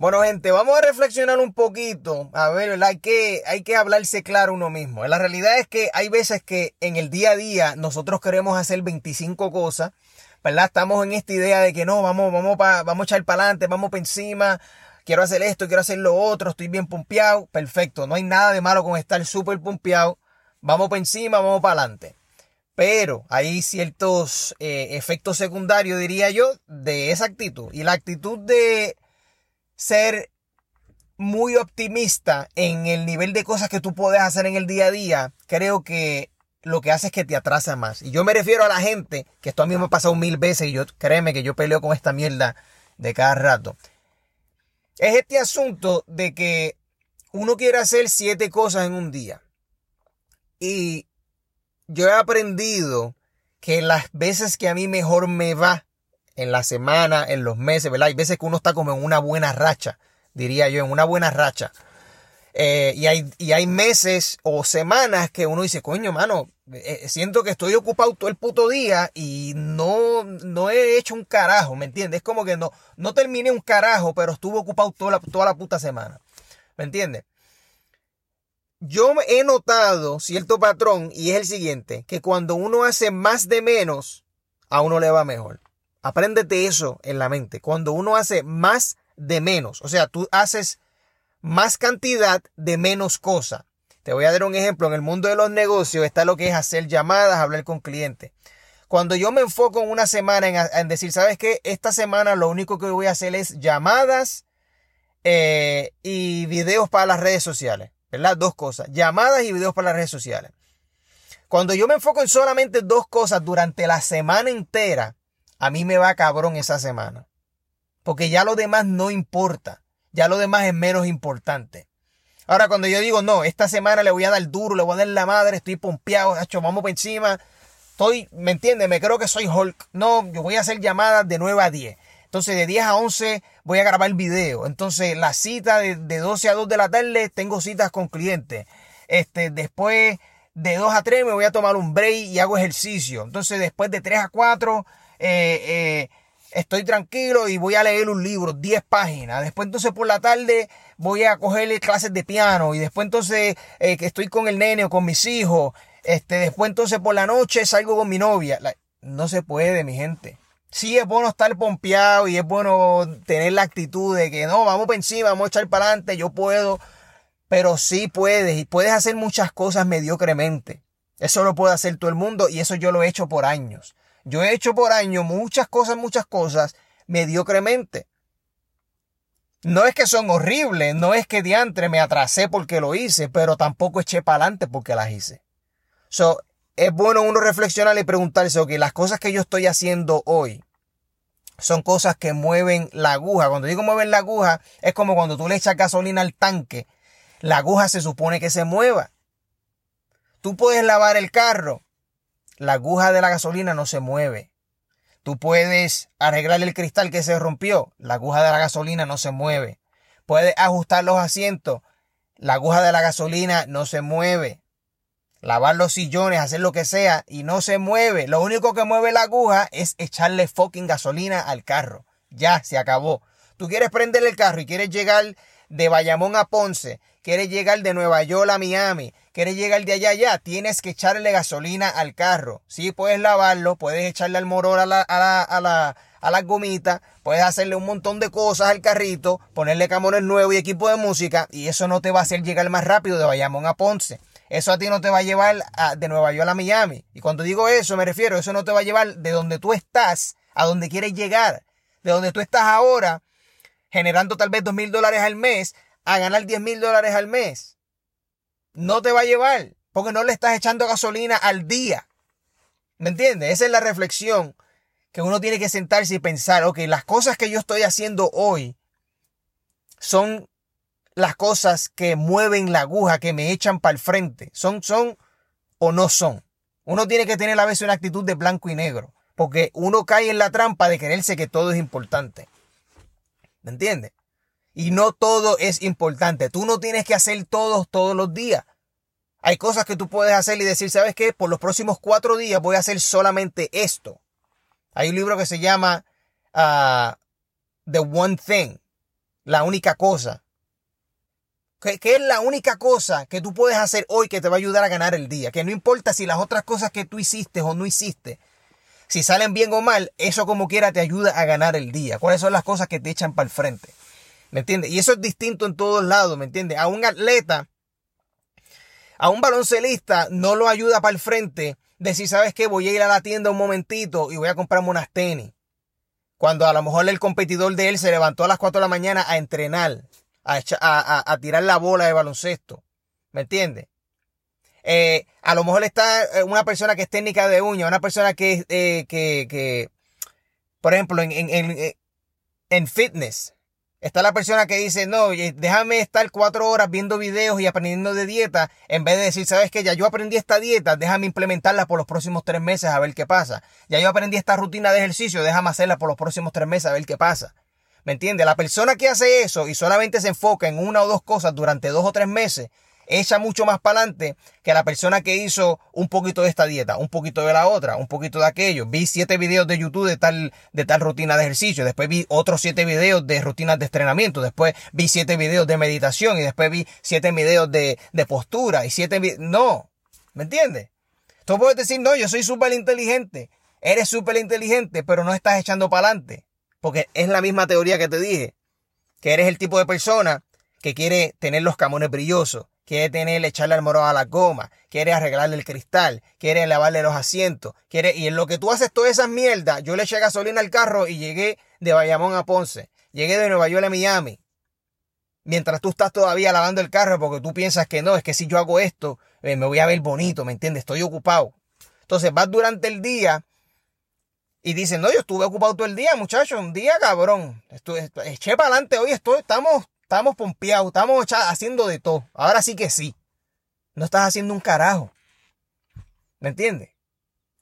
Bueno, gente, vamos a reflexionar un poquito. A ver, Hay que, hay que hablarse claro uno mismo. La realidad es que hay veces que en el día a día nosotros queremos hacer 25 cosas, ¿verdad? Estamos en esta idea de que no, vamos, vamos, vamos a echar para adelante, vamos para encima, quiero hacer esto, quiero hacer lo otro, estoy bien pompeado. Perfecto, no hay nada de malo con estar súper pompeado. Vamos para encima, vamos para adelante. Pero hay ciertos eh, efectos secundarios, diría yo, de esa actitud. Y la actitud de ser muy optimista en el nivel de cosas que tú puedes hacer en el día a día, creo que lo que hace es que te atrasa más. Y yo me refiero a la gente, que esto a mí me ha pasado mil veces y yo créeme que yo peleo con esta mierda de cada rato. Es este asunto de que uno quiere hacer siete cosas en un día. Y yo he aprendido que las veces que a mí mejor me va en la semana, en los meses, ¿verdad? Hay veces que uno está como en una buena racha, diría yo, en una buena racha. Eh, y, hay, y hay meses o semanas que uno dice, coño, mano, eh, siento que estoy ocupado todo el puto día y no, no he hecho un carajo, ¿me entiendes? Es como que no, no terminé un carajo, pero estuve ocupado toda la, toda la puta semana. ¿Me entiendes? Yo he notado cierto patrón y es el siguiente, que cuando uno hace más de menos, a uno le va mejor. Apréndete eso en la mente. Cuando uno hace más de menos, o sea, tú haces más cantidad de menos cosa. Te voy a dar un ejemplo. En el mundo de los negocios está lo que es hacer llamadas, hablar con clientes. Cuando yo me enfoco en una semana en, decir, ¿sabes qué? Esta semana lo único que voy a hacer es llamadas eh, y videos para las redes sociales. ¿Verdad? Dos cosas. Llamadas y videos para las redes sociales. Cuando yo me enfoco en solamente dos cosas durante la semana entera, a mí me va cabrón esa semana. Porque ya lo demás no importa. Ya lo demás es menos importante. Ahora, cuando yo digo, no, esta semana le voy a dar duro, le voy a dar la madre, estoy pompeado, hecho, vamos por encima. Estoy, ¿me entiendes? Me creo que soy Hulk. No, yo voy a hacer llamadas de 9 a 10. Entonces, de 10 a 11 voy a grabar video. Entonces, la cita de, de 12 a 2 de la tarde, tengo citas con clientes. Este, después, de 2 a 3 me voy a tomar un break y hago ejercicio. Entonces, después de 3 a 4, eh, eh, estoy tranquilo y voy a leer un libro, 10 páginas. Después entonces por la tarde voy a cogerle clases de piano y después entonces eh, que estoy con el nene o con mis hijos. Este, después entonces por la noche salgo con mi novia. no se puede, mi gente. Sí es bueno estar pompeado y es bueno tener la actitud de que no, vamos para encima, vamos a echar para adelante, yo puedo. Pero sí puedes y puedes hacer muchas cosas mediocremente. Eso lo puede hacer todo el mundo y eso yo lo he hecho por años. Yo he hecho por año muchas cosas, muchas cosas mediocremente. No es que son horribles, no es que diantre me atrasé porque lo hice, pero tampoco eché para adelante porque las hice. Es bueno uno reflexionar y preguntarse, ok, las cosas que yo estoy haciendo hoy son cosas que mueven la aguja. Cuando digo mueven la aguja, es como cuando tú le echas gasolina al tanque, la aguja se supone que se mueva. Tú puedes lavar el carro, la aguja de la gasolina no se mueve. Tú puedes arreglar el cristal que se rompió, la aguja de la gasolina no se mueve. Puedes ajustar los asientos, la aguja de la gasolina no se mueve. Lavar los sillones, hacer lo que sea y no se mueve. Lo único que mueve la aguja es echarle fucking gasolina al carro. Ya, se acabó. Tú quieres prender el carro y quieres llegar de Bayamón a Ponce, quieres llegar de Nueva York a Miami, quieres llegar de allá allá, tienes que echarle gasolina al carro. Sí, puedes lavarlo, puedes echarle al moror a la, a la, a la, a la gomita, puedes hacerle un montón de cosas al carrito, ponerle camones nuevos y equipo de música, y eso no te va a hacer llegar más rápido de Bayamón a Ponce. Eso a ti no te va a llevar de Nueva York a Miami. Y cuando digo eso, me refiero, eso no te va a llevar de donde tú estás a donde quieres llegar. De donde tú estás ahora generando tal vez dos mil dólares al mes, a ganar diez mil dólares al mes. No te va a llevar, porque no le estás echando gasolina al día. ¿Me entiendes? Esa es la reflexión que uno tiene que sentarse y pensar, ok, las cosas que yo estoy haciendo hoy son las cosas que mueven la aguja, que me echan para el frente. Son, son o no son. Uno tiene que tener a veces una actitud de blanco y negro, porque uno cae en la trampa de creerse que todo es importante. ¿Me entiendes? Y no todo es importante. Tú no tienes que hacer todo todos los días. Hay cosas que tú puedes hacer y decir, ¿sabes qué? Por los próximos cuatro días voy a hacer solamente esto. Hay un libro que se llama uh, The One Thing. la única cosa. ¿Qué, es la única cosa que tú puedes hacer hoy que te va a ayudar a ganar el día? Que no importa si las otras cosas que tú hiciste o no hiciste, si salen bien o mal, eso como quiera te ayuda a ganar el día. ¿Cuáles son las cosas que te echan para el frente? ¿Me entiendes? Y eso es distinto en todos lados, ¿me entiendes? A un atleta, a un baloncelista no lo ayuda para el frente decir, ¿sabes qué? Voy a ir a la tienda un momentito y voy a comprarme unas tenis. Cuando a lo mejor el competidor de él se levantó a las 4 de la mañana a entrenar, a, tirar la bola de baloncesto. ¿Me entiendes? Eh, a lo mejor está eh, una persona que es técnica de uña, una persona que, eh, que, que por ejemplo, en, en, en fitness, Está la persona que dice, no, déjame estar cuatro horas viendo videos y aprendiendo de dieta, en vez de decir, sabes que ya yo aprendí esta dieta, déjame implementarla por los próximos tres meses a ver qué pasa. Ya yo aprendí esta rutina de ejercicio, déjame hacerla por los próximos tres meses a ver qué pasa. ¿Me entiendes? La persona que hace eso y solamente se enfoca en una o dos cosas durante dos o tres meses, echa mucho más para adelante que la persona que hizo un poquito de esta dieta, un poquito de la otra, un poquito de aquello. Vi siete videos de YouTube de tal, de tal rutina de ejercicio, después vi otros siete videos de rutinas de entrenamiento, después vi siete videos de meditación y después vi siete videos de, de postura y siete videos... No, ¿me entiendes? Tú puedes decir, no, yo soy súper inteligente. Eres súper inteligente, pero no estás echando para adelante. Porque es la misma teoría que te dije. Que eres el tipo de persona que quiere tener los camones brillosos, quiere tener, echarle al moro a la goma, quiere arreglarle el cristal, quiere lavarle los asientos, quiere, y en lo que tú haces todas esas mierdas, yo le eché gasolina al carro y llegué de Bayamón a Ponce, llegué de Nueva York a Miami, mientras tú estás todavía lavando el carro porque tú piensas que no, es que si yo hago esto, eh, me voy a ver bonito, ¿me entiendes? Estoy ocupado. Entonces vas durante el día y dices, no, yo estuve ocupado todo el día, muchachos, un día cabrón. Estuve, eché para adelante hoy, estoy, estamos Estamos pompeados, estamos haciendo de todo. Ahora sí que sí. No estás haciendo un carajo. ¿Me entiendes?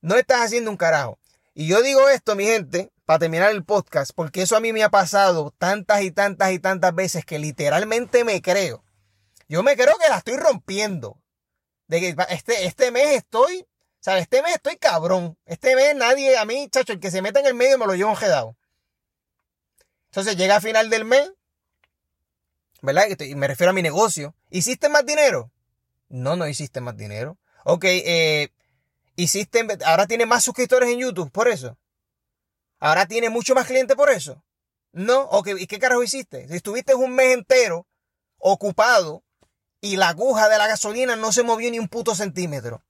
No estás haciendo un carajo. Y yo digo esto, mi gente, para terminar el podcast, porque eso a mí me ha pasado tantas y tantas y tantas veces que literalmente me creo. Yo me creo que la estoy rompiendo. De que este, este mes estoy, o sea, este mes estoy cabrón. Este mes nadie, a mí, chacho, el que se meta en el medio me lo llevo enjedado. Entonces llega a final del mes, ¿verdad? Y me refiero a mi negocio. ¿Hiciste más dinero? No, no hiciste más dinero. Ok, eh, hiciste, ahora tiene más suscriptores en YouTube, por eso. Ahora tiene mucho más clientes por eso. No, ok, ¿y qué carajo hiciste? Si estuviste un mes entero ocupado y la aguja de la gasolina no se movió ni un puto centímetro.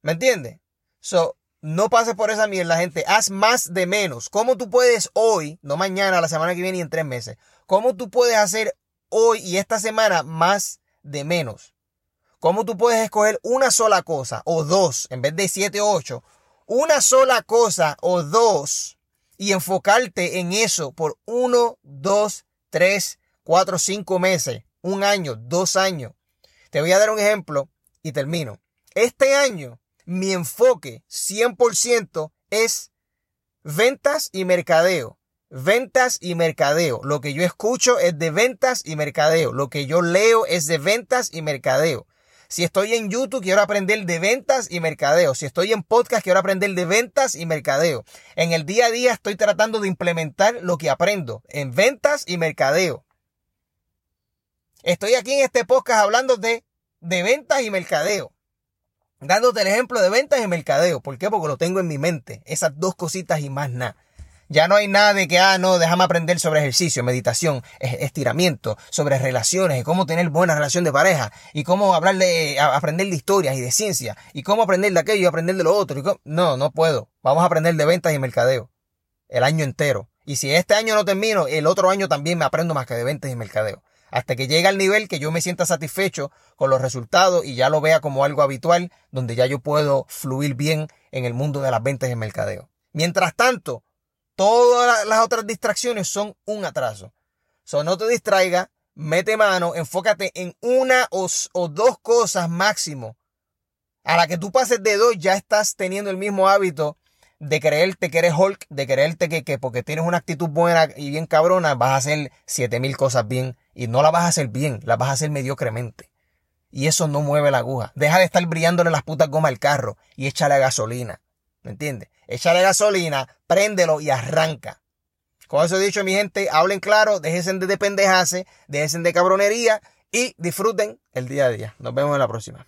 ¿Me entiendes? So, no pases por esa mierda, gente. Haz más de menos. ¿Cómo tú puedes hoy, no mañana, la semana que viene y en tres meses? ¿Cómo tú puedes hacer hoy y esta semana más de menos? ¿Cómo tú puedes escoger una sola cosa o dos en vez de siete o ocho? Una sola cosa o dos y enfocarte en eso por uno, dos, tres, cuatro, cinco meses, un año, dos años. Te voy a dar un ejemplo y termino. Este año mi enfoque 100% es ventas y mercadeo. Ventas y mercadeo. Lo que yo escucho es de ventas y mercadeo. Lo que yo leo es de ventas y mercadeo. Si estoy en YouTube, quiero aprender de ventas y mercadeo. Si estoy en podcast, quiero aprender de ventas y mercadeo. En el día a día estoy tratando de implementar lo que aprendo en ventas y mercadeo. Estoy aquí en este podcast hablando de, de ventas y mercadeo dándote el ejemplo de ventas y mercadeo. ¿Por qué? Porque lo tengo en mi mente. Esas dos cositas y más nada. Ya no hay nada de que, ah, no, déjame aprender sobre ejercicio, meditación, estiramiento, sobre relaciones y cómo tener buena relación de pareja y cómo hablarle, aprender de historias y de ciencia y cómo aprender de aquello y aprender de lo otro. No, no puedo. Vamos a aprender de ventas y mercadeo. El año entero. Y si este año no termino, el otro año también me aprendo más que de ventas y mercadeo hasta que llegue al nivel que yo me sienta satisfecho con los resultados y ya lo vea como algo habitual, donde ya yo puedo fluir bien en el mundo de las ventas y mercadeo. Mientras tanto, todas las otras distracciones son un atraso. So, no te distraiga, mete mano, enfócate en una o, dos cosas máximo. A la que tú pases de dos, ya estás teniendo el mismo hábito de creerte que eres Hulk, de creerte que, que porque tienes una actitud buena y bien cabrona, vas a hacer siete mil cosas bien y no la vas a hacer bien, la vas a hacer mediocremente. Y eso no mueve la aguja. Deja de estar brillándole las putas gomas al carro y échale gasolina. ¿Me entiendes? Échale gasolina, préndelo y arranca. Con eso dicho, mi gente, hablen claro, déjense de pendejase, déjense de cabronería y disfruten el día a día. Nos vemos en la próxima.